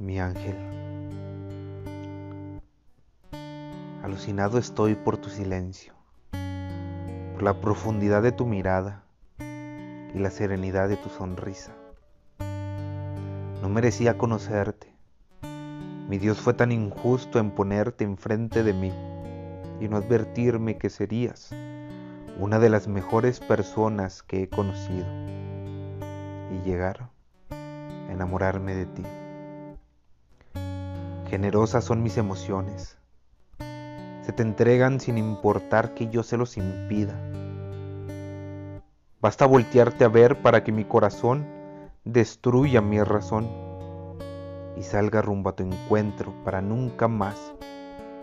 mi ángel. Alucinado estoy por tu silencio, por la profundidad de tu mirada y la serenidad de tu sonrisa. No merecía conocerte. Mi Dios fue tan injusto en ponerte enfrente de mí y no advertirme que serías una de las mejores personas que he conocido y llegar a enamorarme de ti. Generosas son mis emociones. Se te entregan sin importar que yo se los impida. Basta voltearte a ver para que mi corazón destruya mi razón y salga rumbo a tu encuentro para nunca más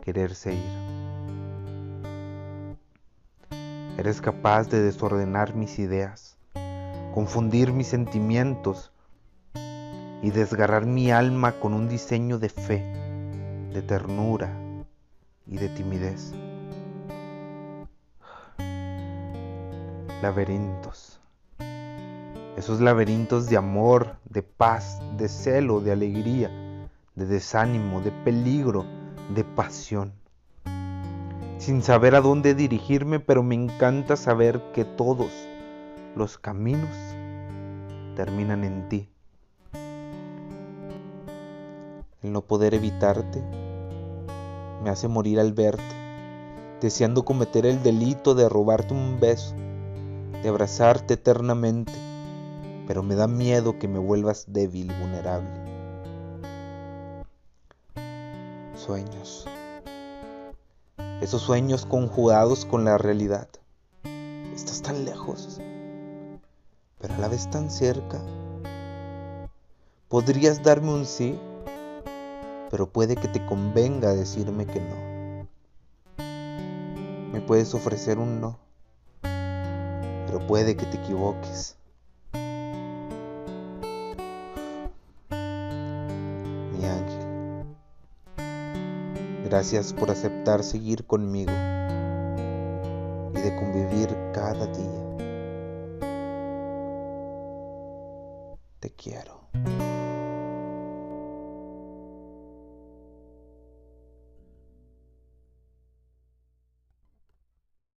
quererse ir. Eres capaz de desordenar mis ideas, confundir mis sentimientos y desgarrar mi alma con un diseño de fe, de ternura y de timidez. Laberintos. Esos laberintos de amor, de paz, de celo, de alegría, de desánimo, de peligro, de pasión sin saber a dónde dirigirme, pero me encanta saber que todos los caminos terminan en ti. El no poder evitarte me hace morir al verte, deseando cometer el delito de robarte un beso, de abrazarte eternamente, pero me da miedo que me vuelvas débil vulnerable. Sueños esos sueños conjugados con la realidad. Estás tan lejos, pero a la vez tan cerca. Podrías darme un sí, pero puede que te convenga decirme que no. Me puedes ofrecer un no, pero puede que te equivoques. Gracias por aceptar seguir conmigo y de convivir cada día. Te quiero.